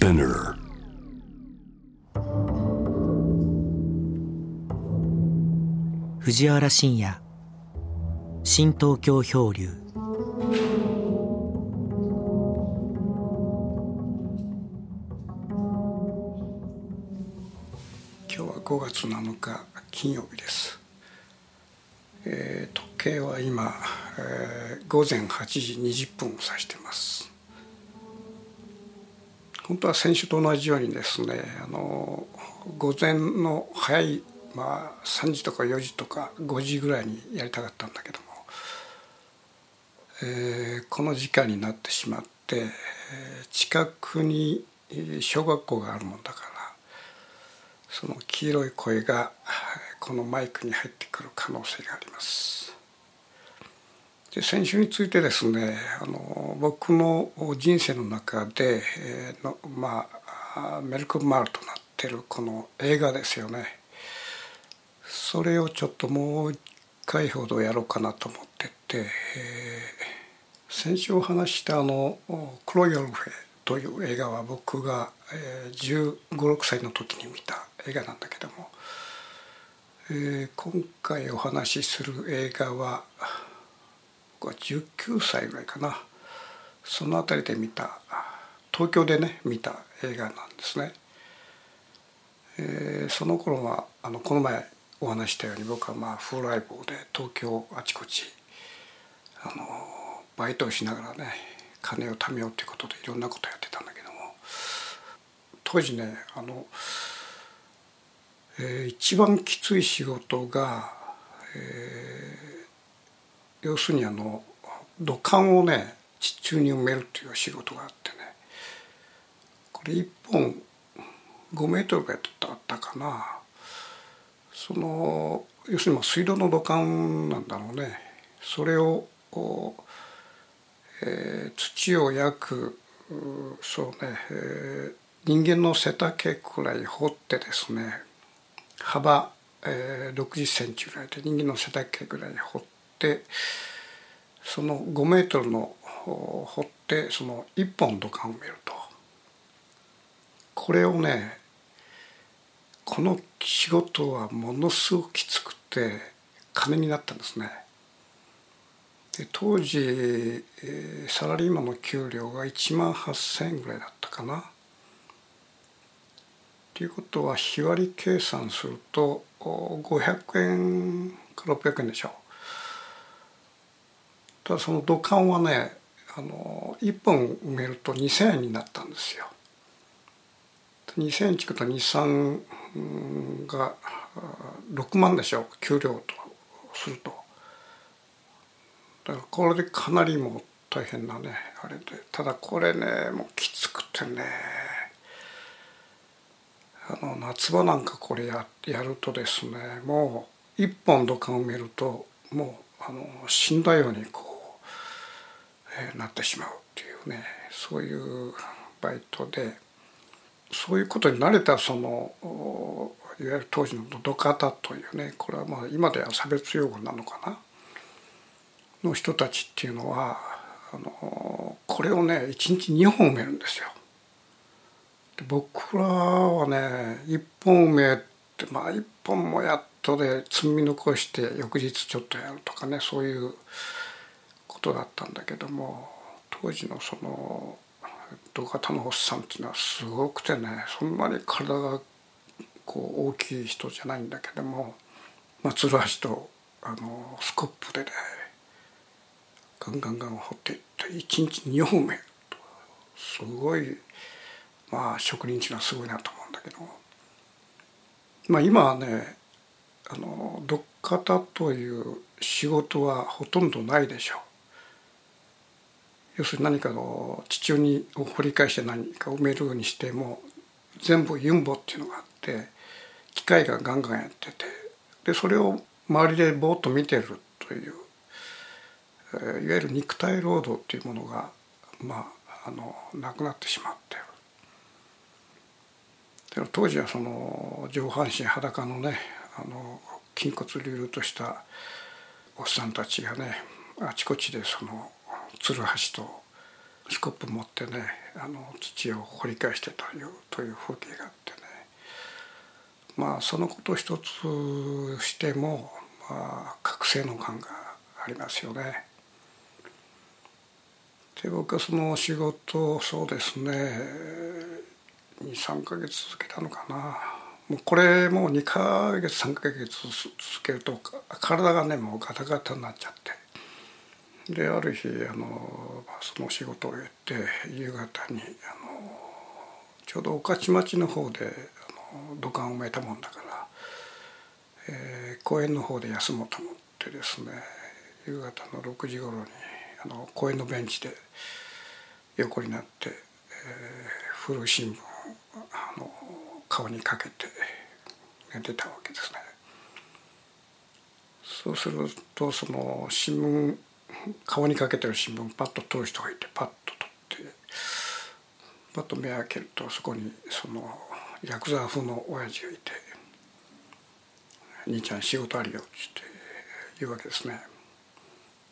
Spinner. 藤原信也新東京漂流今日は5月7日金曜日です、えー時計は今、えー午前8時20分を指しています本当は先週と同じようにですねあの午前の早い、まあ、3時とか4時とか5時ぐらいにやりたかったんだけども、えーこの時間になってしまって、近くに小学校があるもんだからその黄色い声がこのマイクに入ってくる可能性があります。で先週についてですねあの僕の人生の中で、えーのまあメルクマールとなってるこの映画ですよね。それをちょっともう一回ほどやろうかなと思ってて、えー先週お話ししたあの「クロイオルフェ」という映画は僕が、えー、1 5 6歳の時に見た映画なんだけども、えー今回お話しする映画は僕は19歳ぐらいかなその辺りで見た東京でね見た映画なんですね。えーその頃はあのこの前お話したように僕はまあフルライブで東京あちこちあのバイトをしながらね金を貯めようということでいろんなことやってたんだけども当時ねあの、えー一番きつい仕事が、えー要するにあの土管をね地中に埋めるっていう仕事があってね。これ1本5メートルぐらいだったかな。その要するに水道の土管なんだろうね。それを、えー土を約うそうね、えー人間の背丈くらい掘ってですね幅、えー60センチぐらいで人間の背丈ぐらい掘ってその5メートルの掘ってその1本土管を埋めるとこれをねこの仕事はものすごくきつくて金になったんですね。で当時、サラリーマンの給料が1万8,000円ぐらいだったかな。ということは日割り計算すると500円か600円でしょう。ただその土管はねあの1本埋めると2,000円になったんですよ。2,000円ちくと23が6万でしょう給料とすると。だからこれでかなりもう大変なねあれでただこれねもうきつくてねあの夏場なんかこれややるとですねもう一本土管埋めるともうあの死んだようにこう、なってしまうっていうねそういうバイトでそういうことに慣れたそのいわゆる当時の土方というねこれはまあ今では差別用語なのかなの人たちっていうのはあのこれをね1日2本埋めるんですよ。で僕らはね1本埋めってまあ1本もやっとで積み残して翌日ちょっとやるとかねそういうことだったんだけども当時のその土方のおっさんっていうのはすごくてねそんなに体がこう大きい人じゃないんだけども、まあ、つるはしとあのスコップでねガンガンガン掘っていって1日2本目すごいまあ職人っていうのはすごいなと思うんだけどまあ今はねあの土方という仕事はほとんどないでしょう。要するに何かの地中にを掘り返して何か埋めるにしても全部ユンボっていうのがあって機械がガンガンやっててでそれを周りでぼーっと見てるというえーいわゆる肉体労働っていうものがまああのなくなってしまってる。当時はその上半身裸のねあの筋骨隆々としたおっさんたちがねあちこちでそのつるはしとスコップ持ってねあの土を掘り返してというという風景があってね。まあそのこと一つしても、まあ、覚醒の感がありますよね。で僕はその仕事そうですね23か月続けたのかな。もうこれもう2か月3か月続けると体がねもうガタガタになっちゃって。である日あのその仕事を終えて夕方にあのちょうど御徒町の方であの土管を埋めたもんだから、えー、公園の方で休もうと思ってですね夕方の6時頃にあの公園のベンチで横になって、えー、古い新聞をあの顔にかけて寝てたわけですね。そうするとその新聞顔にかけてる新聞パッと取る人がいてパッと取ってパッと目を開けるとそこにそのヤクザ風の親父がいて「兄ちゃん仕事あるよ」って言うわけですね。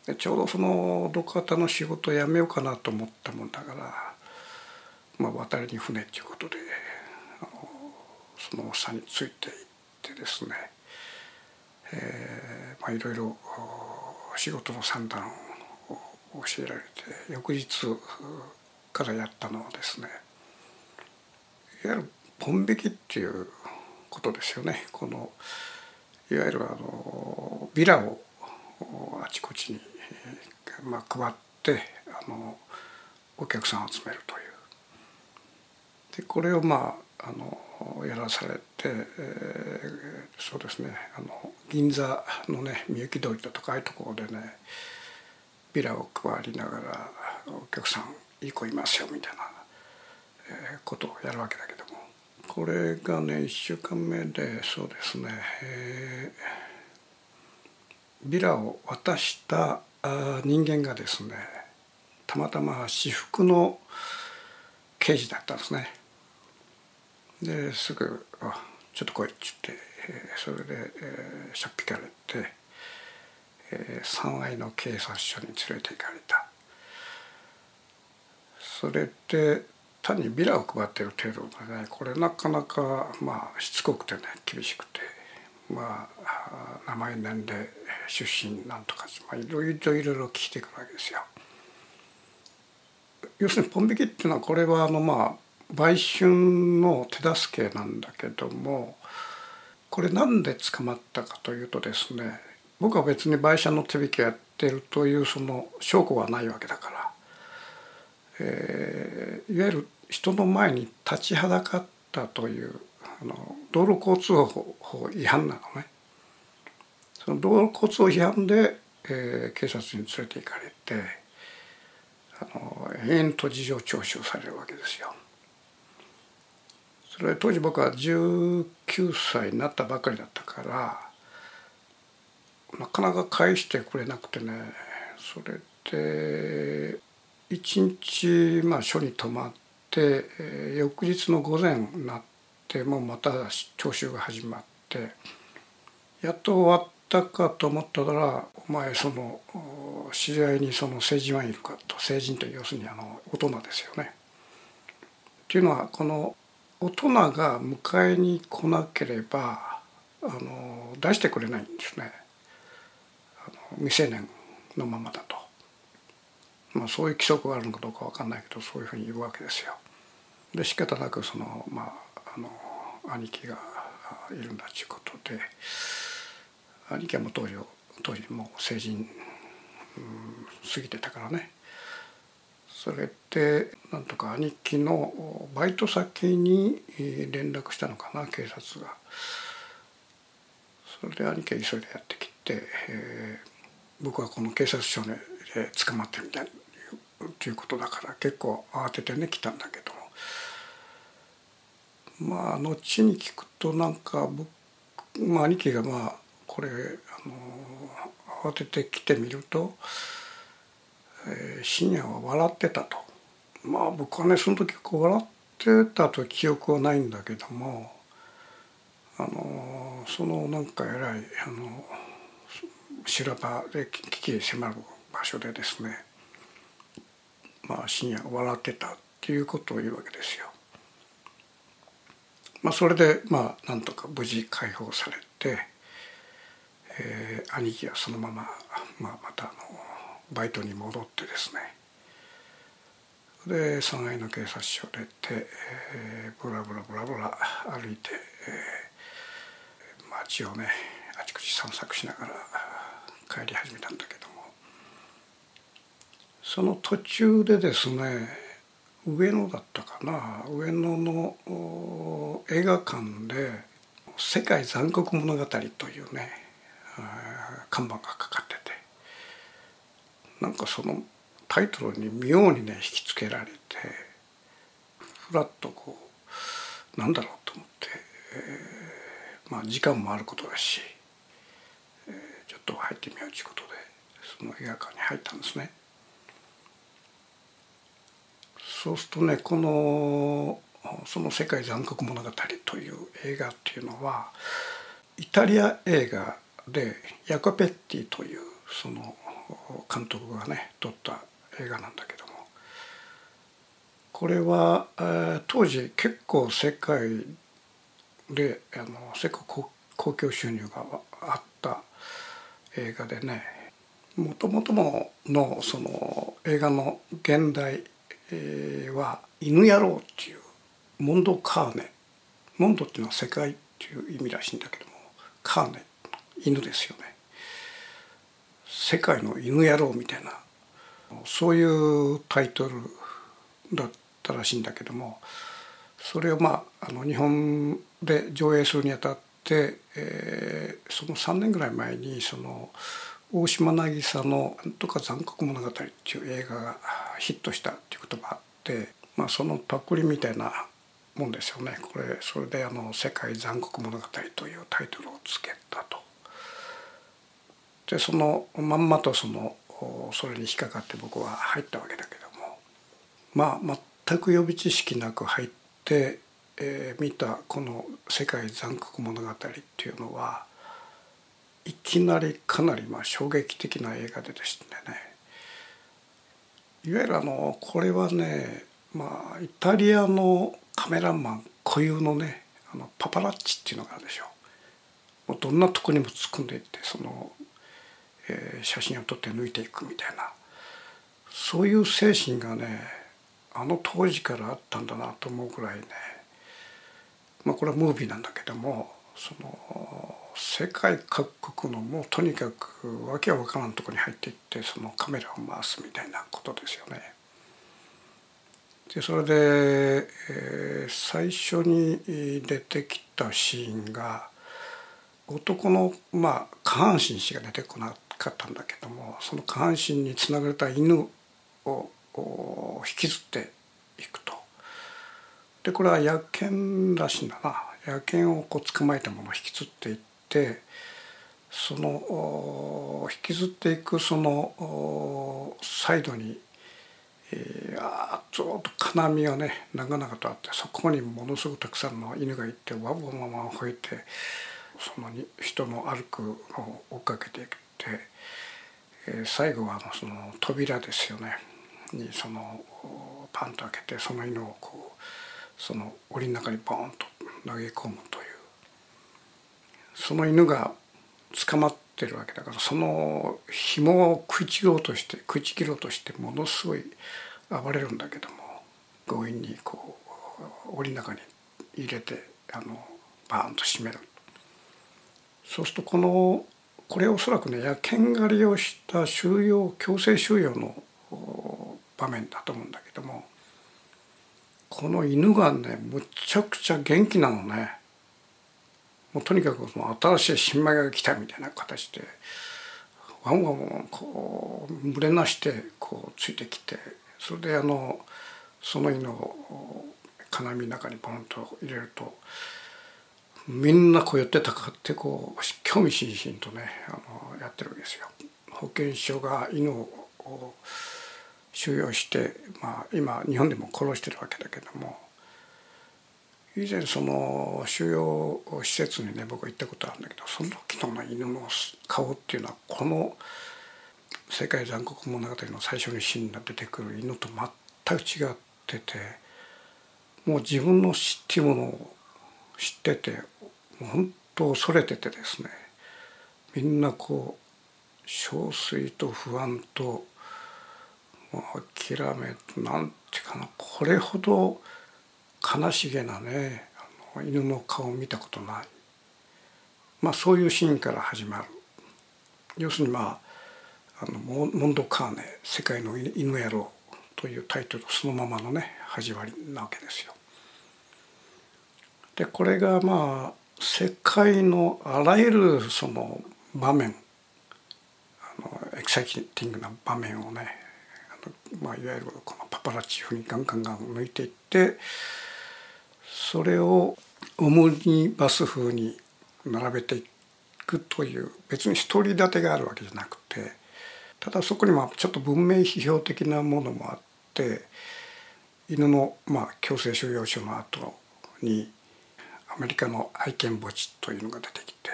でちょうどそのどこかの仕事を辞めようかなと思ったもんだから、まあ、渡りに船っていうことであのその差についていってですね、えーまあ、いろいろ仕事の算段を教えられて翌日からやったのはですねいわゆるポン引きっていうことですよね。このいわゆるあのビラをあちこちにまあ、配ってあのお客さんを集めるという。でこれをまああのやらされて、えー、そうですねあの銀座のねみゆき通りだとかああいうところでねビラを配りながらお客さんいい子いますよみたいな、えー、ことをやるわけだけどもこれがね1週間目でそうですね、えー、ビラを渡したあ人間がですねたまたま私服の刑事だったんですね。ですぐ「あちょっと来い」っつって、えー、それで、えー、しょっぴかれて、えー、三愛の警察署に連れて行かれた。それで単にビラを配ってる程度でねこれなかなかまあしつこくてね厳しくてまあ名前年齢出身なんとか、まあ、いろいろいろいろ聞いてくるわけですよ。要するにポン引きっていうのはこれはあのまあ売春の手助けなんだけどもこれなんで捕まったかというとですね僕は別に売春の手引きをやってるというその証拠はないわけだから、えー、いわゆる人の前に立ちはだかったというあの道路交通法違反なのね。その道路交通法違反で、えー、警察に連れて行かれてあの延々と事情聴取されるわけですよ。それ当時僕は19歳になったばかりだったからなかなか返してくれなくてねそれで一日まあ署に泊まって、えー、翌日の午前になってもまた聴取が始まってやっと終わったかと思ったら「お前その知り合いにその成人はいるか?」と成人と要するにあの大人ですよね。っていうのはこの大人が迎えに来なければあの出してくれないんですねあの未成年のままだと。まあ、そういう規則があるのかどうか分かんないけどそういうふうに言うわけですよ。で仕方なくそのまああの兄貴がいるんだということで兄貴はもう当時当時もう成人、うん、過ぎてたからねそれでなんとか兄貴のバイト先に連絡したのかな警察が。それで兄貴は急いでやってきて、えー、僕はこの警察署で捕まってみたいということだから結構慌ててね来たんだけどまあ後に聞くとなんか僕、まあ、兄貴がまあこれあの慌てて来てみると、えー、深夜は笑ってたと。まあ僕はねその時こう笑ってたと記憶はないんだけどもあのそのなんかえらいあの修羅場で危機迫る場所でですねまあ、深夜笑ってたっていうことを言うわけですよ。まあ、それでまあなんとか無事解放されて、えー、兄貴はそのまま、まあ、またあのバイトに戻ってですね。で3階の警察署出て、えー、ブラブラブラブラ歩いて、えー、街をねあちこち散策しながら帰り始めたんだけども。その途中でですね上野だったかな。上野の映画館で「世界残酷物語」というね看板がかかってて。なんかそのタイトルに妙にね引きつけられてふらっとこうなんだろうと思って、えー、まあ時間もあることだし、えー、ちょっと入ってみようということでその映画館に入ったんですね。そうするとねこの「その世界残酷物語」という映画っていうのはイタリア映画でヤコペッティというその監督がね撮った映画なんだけども。これは、えー、当時結構世界であの世界公共収入があった映画でねもともとものその映画の現代は「犬野郎」っていうモンド・カーネ。モンドっていうのは世界っていう意味らしいんだけどもカーネ。犬ですよね。世界の犬野郎みたいなそういうタイトルだったらしいんだけどもそれをまああの日本で上映するにあたって、えー、その3年ぐらい前にその大島渚の「なんとか残酷物語」っていう映画がヒットしたっていうこともあって、まあ、そのパクリみたいなもんですよねこれそれであの「世界残酷物語」というタイトルをつけたと。でそのまんまとそのそれに引っかかって僕は入ったわけだけどもまあ全く予備知識なく入って、えー、見たこの「世界残酷物語」っていうのはいきなりかなりまあ衝撃的な映画でですねいわゆるあのこれはねまあイタリアのカメラマン固有のねあのパパラッチっていうのがあるでしょう。もうどんなとこにも突っ込んでいってその写真を撮って抜いていくみたいな。そういう精神がねあの当時からあったんだなと思うぐらいね。まあこれはムービーなんだけどもその世界各国のもうとにかくわけわからんとこに入っていってそのカメラを回すみたいなことですよね。でそれで、えー、最初に出てきたシーンが男の、まあ、下半身しか出てこなかったんだけどもその下半身につながれた犬を引きずっていくと。でこれは野犬らしいんだな野犬をこう捕まえたものを引きずっていってその引きずっていくそのサイドに、えー、あずっと金網がね長々とあってそこにものすごくたくさんの犬がいてわぼわわ吠えてその人の歩くのを追っかけていく。て、え最後はあのその扉ですよね。にそのパンと開けてその犬をこうその檻の中にボーンと投げ込むという。その犬が捕まってるわけだからその紐を食いちろうとして食いちぎろうとしてものすごい暴れるんだけども強引にこう檻の中に入れてあのバーンと閉める。そうするとこのこれおそらくね野犬狩りをした収容強制収容の場面だと思うんだけどもこの犬がねむちゃくちゃ元気なのね。もうとにかくその新しい新米が来たみたいな形でワンワンこう群れなしてこうついてきてそれであのその犬を金網の中にポンと入れるとみんなこう寄ってたかってこう興味津々とねあのやってるわけですよ。保健所が犬を収容して、まあ、今日本でも殺してるわけだけども以前その収容施設にね僕は行ったことあるんだけどその時の、犬の顔っていうのはこの「世界残酷物語」の最初にシーンが出てくる犬と全く違っててもう自分の死っていうものを知ってて本当恐れててですねみんなこう憔悴と不安ともう諦めなんていうかなこれほど悲しげなねあの犬の顔を見たことない、まあ、そういうシーンから始まる要するにまああのモンド・カーネ「世界の犬野郎」というタイトルそのままのね始まりなわけですよ。でこれがまあ世界のあらゆるその場面あのエキサイティングな場面をね、まあ、いわゆるこのパパラッチ風にガンガンガン抜いていってそれをオムニバス風に並べていくという別に一人立てがあるわけじゃなくてただそこにまあちょっと文明批評的なものもあって犬のまあ強制収容所の後にアメリカの愛犬墓地というのが出てきて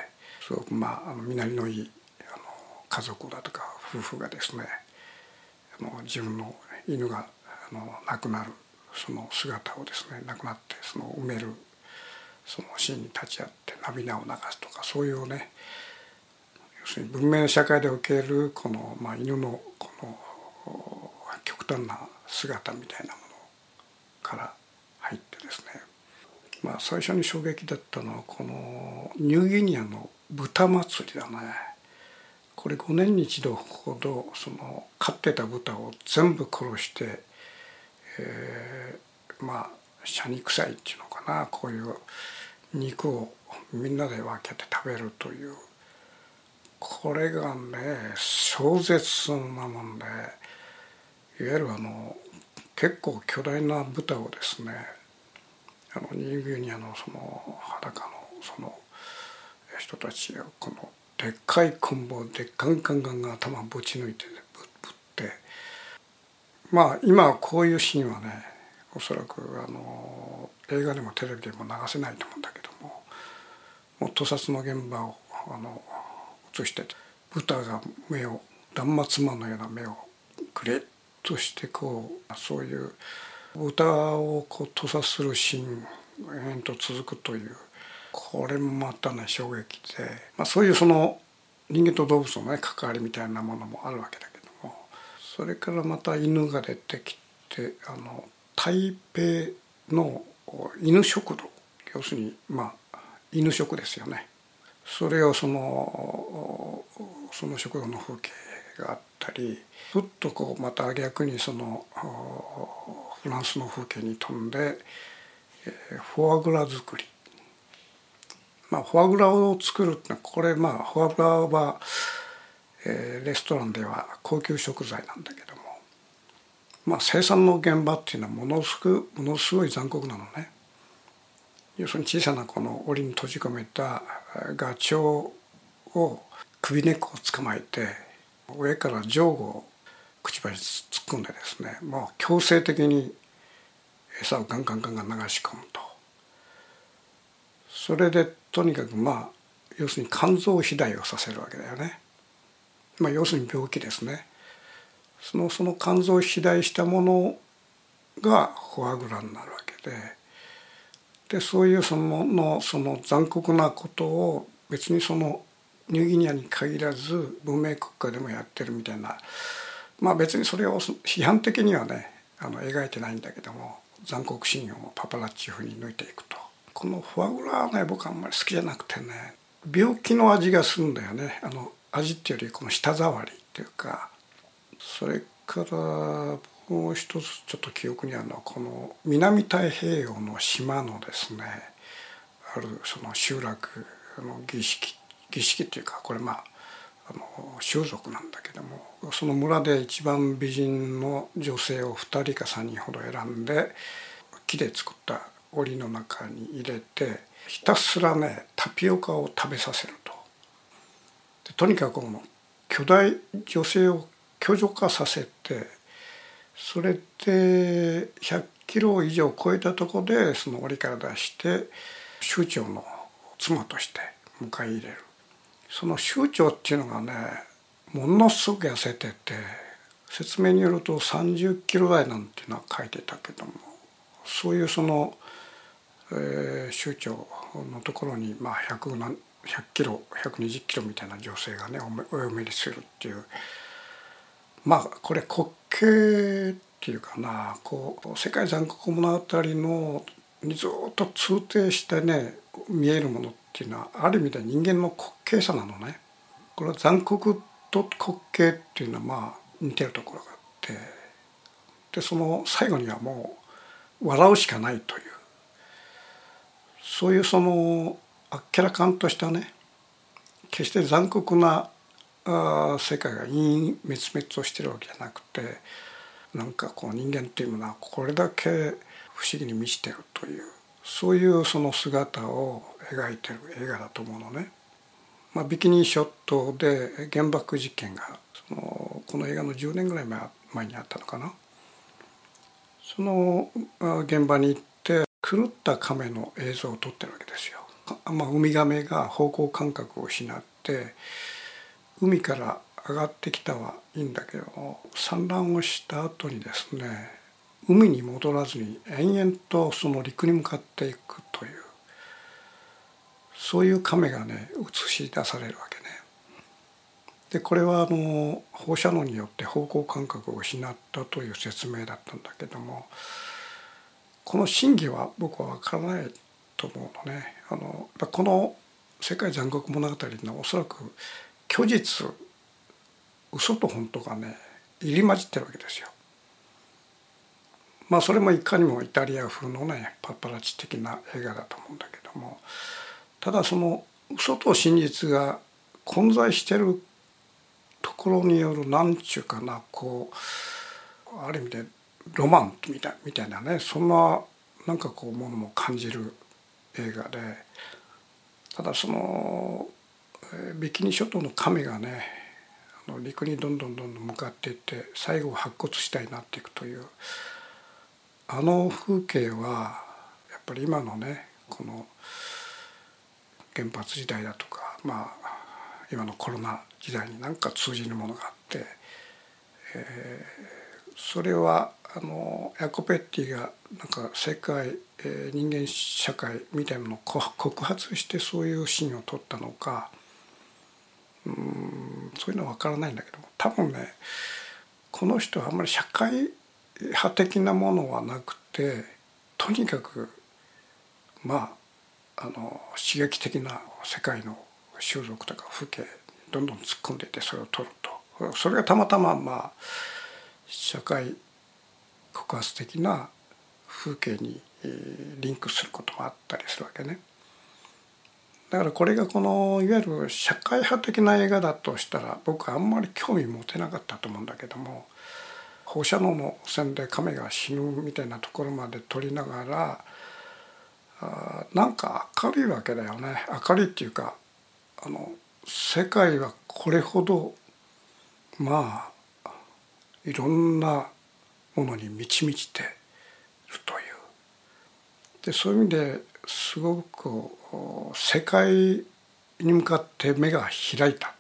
すごくまああの身なりのいいあの家族だとか夫婦がですねあの自分の犬があの亡くなるその姿をですね亡くなってその埋めるそのシーンに立ち会って涙を流すとかそういうね要するに文明社会でおけるこの、まあ、犬のこの極端な姿みたいなものから入ってですねまあ最初に衝撃だったのはこのニューギニアの豚祭りだね。これ5年に一度ほどその飼ってた豚を全部殺して、えー、まあシャニ臭いっていうのかな。こういう肉をみんなで分けて食べるという。これがね壮絶なもんでいわゆるあの結構巨大な豚をですねあのニューギニアのその裸のその人たちがこのでっかい棍棒でガンガンガンガン頭ぶち抜いてぶぶって。まあ今こういうシーンはねおそらくあの映画でもテレビでも流せないと思うんだけどももう屠殺の現場をあの映して豚が目を断末魔のような目をくれっとしてこうそういう歌をこう屠殺するシーン延々と続くというこれもまたね衝撃で、まあ、そういうその人間と動物のね関わりみたいなものもあるわけだけどもそれからまた犬が出てきてあの台北の犬食堂要するにまあ犬食ですよね。それをそのその食堂の風景があったりふっとこうまた逆にそのフランスの風景に飛んで、えー、フォアグラ作りまあフォアグラを作るってのはこれまあフォアグラは、えー、レストランでは高級食材なんだけどもまあ生産の現場っていうのはものすごものすごい残酷なのね。要するに小さなこの檻に閉じ込めたガチョウを首根っこを捕まえて上から上後をくちばし突っ込んでですねもう強制的に餌をガンガンガンガン流し込むと。それでとにかくまあ要するに肝臓肥大をさせるわけだよね、まあ、要するに病気ですね。そのその肝臓肥大したものがフォアグラになるわけで。でそういうそののその残酷なことを別にそのニューギニアに限らず文明国家でもやってるみたいなまあ別にそれを批判的にはねあの描いてないんだけども残酷シーンをパパラッチ風に抜いていくと。このフォアグラはね僕あんまり好きじゃなくてね病気の味がするんだよね。あの味っていうよりこの舌触りっていうかそれからもう一つちょっと記憶にあるのはこの南太平洋の島のですねあるその集落の儀式儀式っていうかこれまああの習俗なんだけどもその村で一番美人の女性を2人か3人ほど選んで木で作った檻の中に入れてひたすらねタピオカを食べさせると。でとにかくこの巨大女性を巨女化させてそれで100キロ以上超えたとこでその檻から出して酋長の妻として迎え入れるその酋長っていうのがねものすごく痩せてて説明によると30キロ台なんていうのは書いてたけどもそういうその、えー、州長のところにまあ100何100キロ120キロみたいな女性がねお嫁にするっていう。まあこれ滑稽っていうかなこう世界残酷物語のにずっと通底してね見えるものってっていうのはある意味で人間の滑稽さなのね。これは残酷と滑稽っていうのはまあ似てるところがあって。でその最後にはもう笑うしかないという。そういうそのあっけらかんとしたね決して残酷なあ世界が陰滅滅をしてるわけじゃなくてなんかこう人間っていうものはこれだけ不思議に満ちてるという。そういうその姿を描いてる映画だと思うのね。まあ、ビキニショットで原爆実験がそのこの映画の10年ぐらい前にあったのかな。その現場に行って狂った亀の映像を撮ってるわけですよ。まあ、ウミガメが方向感覚を失って海から上がってきたはいいんだけど産卵をした後にですね海に戻らずに延々とその陸に向かっていくというそういう亀がね映し出されるわけね。でこれはあの放射能によって方向感覚を失ったという説明だったんだけどもこの真偽は僕は分からないと思うのね。あのこの「世界残酷物語」のおそらく虚実嘘と本当がね入り混じってるわけですよ。まあそれもいかにもイタリア風のねパパラッチ的な映画だと思うんだけども。ただその嘘と真実が混在してるところによる何ちゅうかなこうある意味でロマンみたいみたいなねそんななんかこうものも感じる映画で。ただそのビキニ諸島の亀がね陸にどんどんどんどん向かっていって最後白骨死体になっていくというあの風景はやっぱり今のねこの原発時代だとかまあ今のコロナ時代に何か通じるものがあって、えー、それはあのヤコペッティがなんか世界、えー、人間社会みたいなのを告発してそういうシーンを撮ったのかうんそういうのは分からないんだけど多分ねこの人はあんまり社会派的なものはなくてとにかくまああの刺激的な世界の習俗とか風景にどんどん突っ込んでいってそれを撮るとそれがたまたままあ社会告発的な風景にリンクすることもあったりするわけね。だからこれがこのいわゆる社会派的な映画だとしたら僕はあんまり興味持てなかったと思うんだけども放射能の線で亀が死ぬみたいなところまで撮りながらあなんか明るいわけだよね。明るいっていうかあの世界はこれほどまあいろんなものに満ち満ちているという。でそういう意味ですごく世界に向かって目が開いた。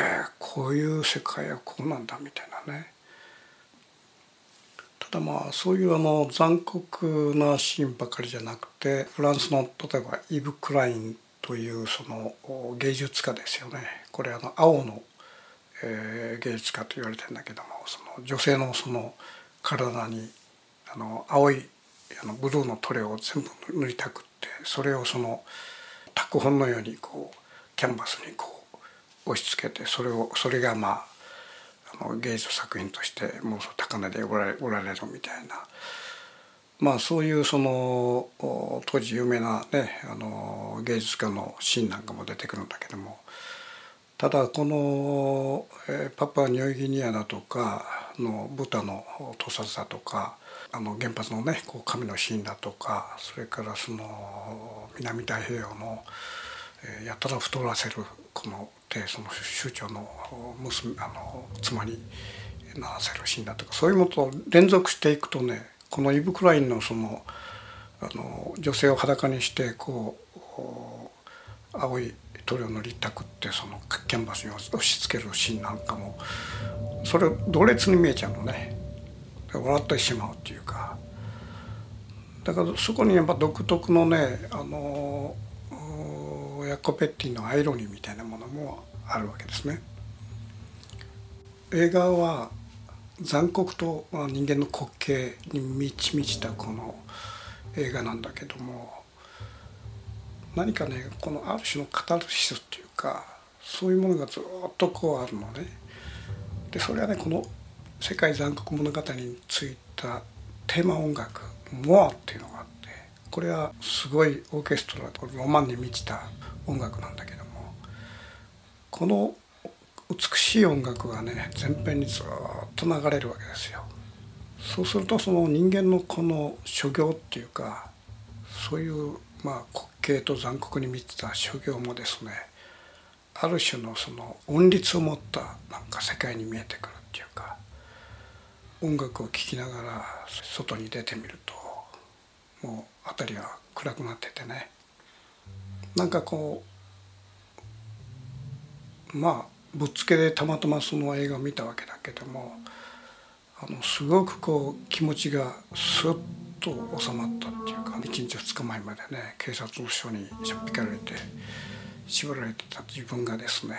へえこういう世界はこうなんだみたいなね。ただまあそういうあの残酷なシーンばかりじゃなくてフランスの例えばイブ・クラインというその芸術家ですよね。これあの青の、えー、芸術家と言われてるんだけどもその女性のその体にあの青いあのブルーの塗料を全部塗りたくってそれをその拓本のようにこうキャンバスにこう押し付けてそれをそれがまああの芸術作品としてもう高値で売られ売られるみたいな。まあそういうその当時有名なねあの芸術家のシーンなんかも出てくるんだけどもただこの、えパプアニューギニアだとかのブタの屠殺だとかあの原発のねこう神のシーンだとかそれからその南太平洋の、え、やたら太らせるこの手その酋長の娘あの妻にならせるシーンだとかそういうものと連続していくとねこのイブ・クラインのそのあの女性を裸にしてこう青い塗料の立卓ってそのキャンバスに押し付けるシーンなんかもそれを同列に見えちゃうのね。笑ってしまうっていうか。だからそこにやっぱ独特のねあのヤコペッティのアイロニーみたいなものもあるわけですね。映画は残酷と人間の滑稽に満ち満ちたこの映画なんだけども何かねこのある種のカタルシスっていうかそういうものがずっとこうあるのね。でそれはねこの「世界残酷物語」についたテーマ音楽「モア」っていうのがあってこれはすごいオーケストラロマンに満ちた音楽なんだけどもこの美しい音楽がね前編にずっと流れるわけですよ。そうするとその人間のこの所業っていうかそういうまあ滑稽と残酷に満ちた所業もですねある種のその音律を持ったなんか世界に見えてくるっていうか音楽を聴きながら外に出てみるともう辺りは暗くなっててねなんかこうまあぶっつけでたまたまその映画を見たわけだけどもあのすごくこう気持ちがスッと収まったっていうか1日2日前までね警察署にしゃっぴかれて縛られてた自分がですね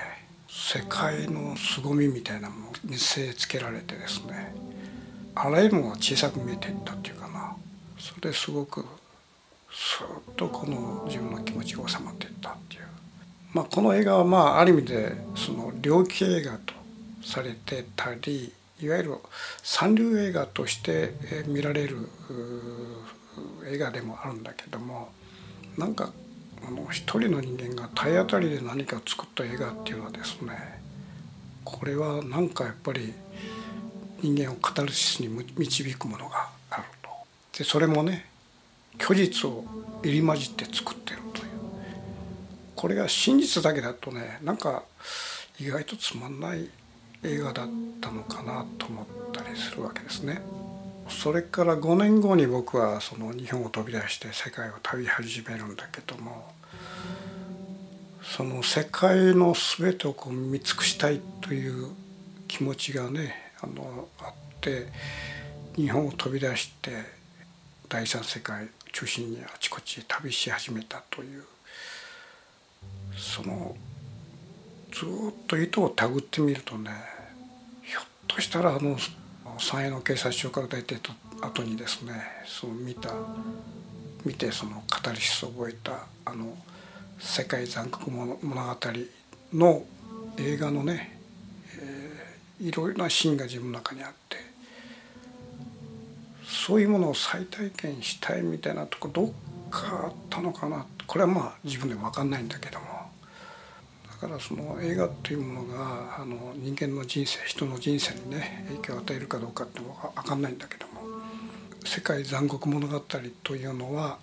世界の凄みみたいなものを見せつけられてですねあらゆるものが小さく見えていったっていうかな。それですごくスーッとこの自分の気持ちが収まっていったっていう、まあ、この映画はまあある意味でその猟奇映画とされてたりいわゆる三流映画として見られる映画でもあるんだけどもなんかあの一人の人間が体当たりで何か作った映画っていうのはですねこれはなんかやっぱり人間をカタルシスに導くものがあると。でそれもね虚実を入り混じって作ってるというこれが真実だけだとねなんか意外とつまんない映画だったのかなと思ったりするわけですね。それから5年後に僕はその日本を飛び出して世界を旅始めるんだけどもその世界の全てをこう見尽くしたいという気持ちがねあのあって日本を飛び出して第三世界中心にあちこち旅し始めたというそのずっと糸をたぐってみるとねひょっとしたらあの三重の警察署から出てた後にですねその見た見てそのカタリシスを覚えたあの「世界残酷物語」の映画のね、えー、いろいろなシーンが自分の中にあってそういうものを再体験したいみたいなとこどっかあったのかな。これはまあ自分で分かんないんだけども。だからその映画というものがあの人間の人生人の人生にね影響を与えるかどうかってのは分かんないんだけども「世界残酷物語」というのは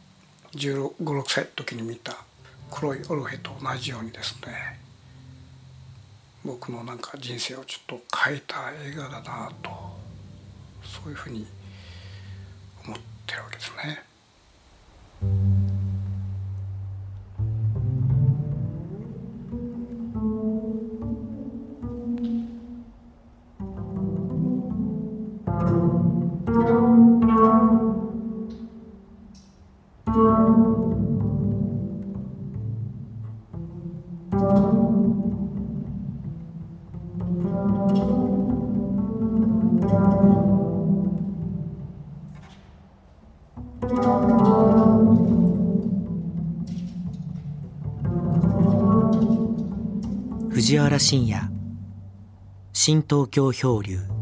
1516歳の時に見た「黒いオルフェ」と同じようにですね。僕のなんか人生をちょっと変えた映画だなと。そういうふうに思ってるわけですね。藤原信也。新東京漂流。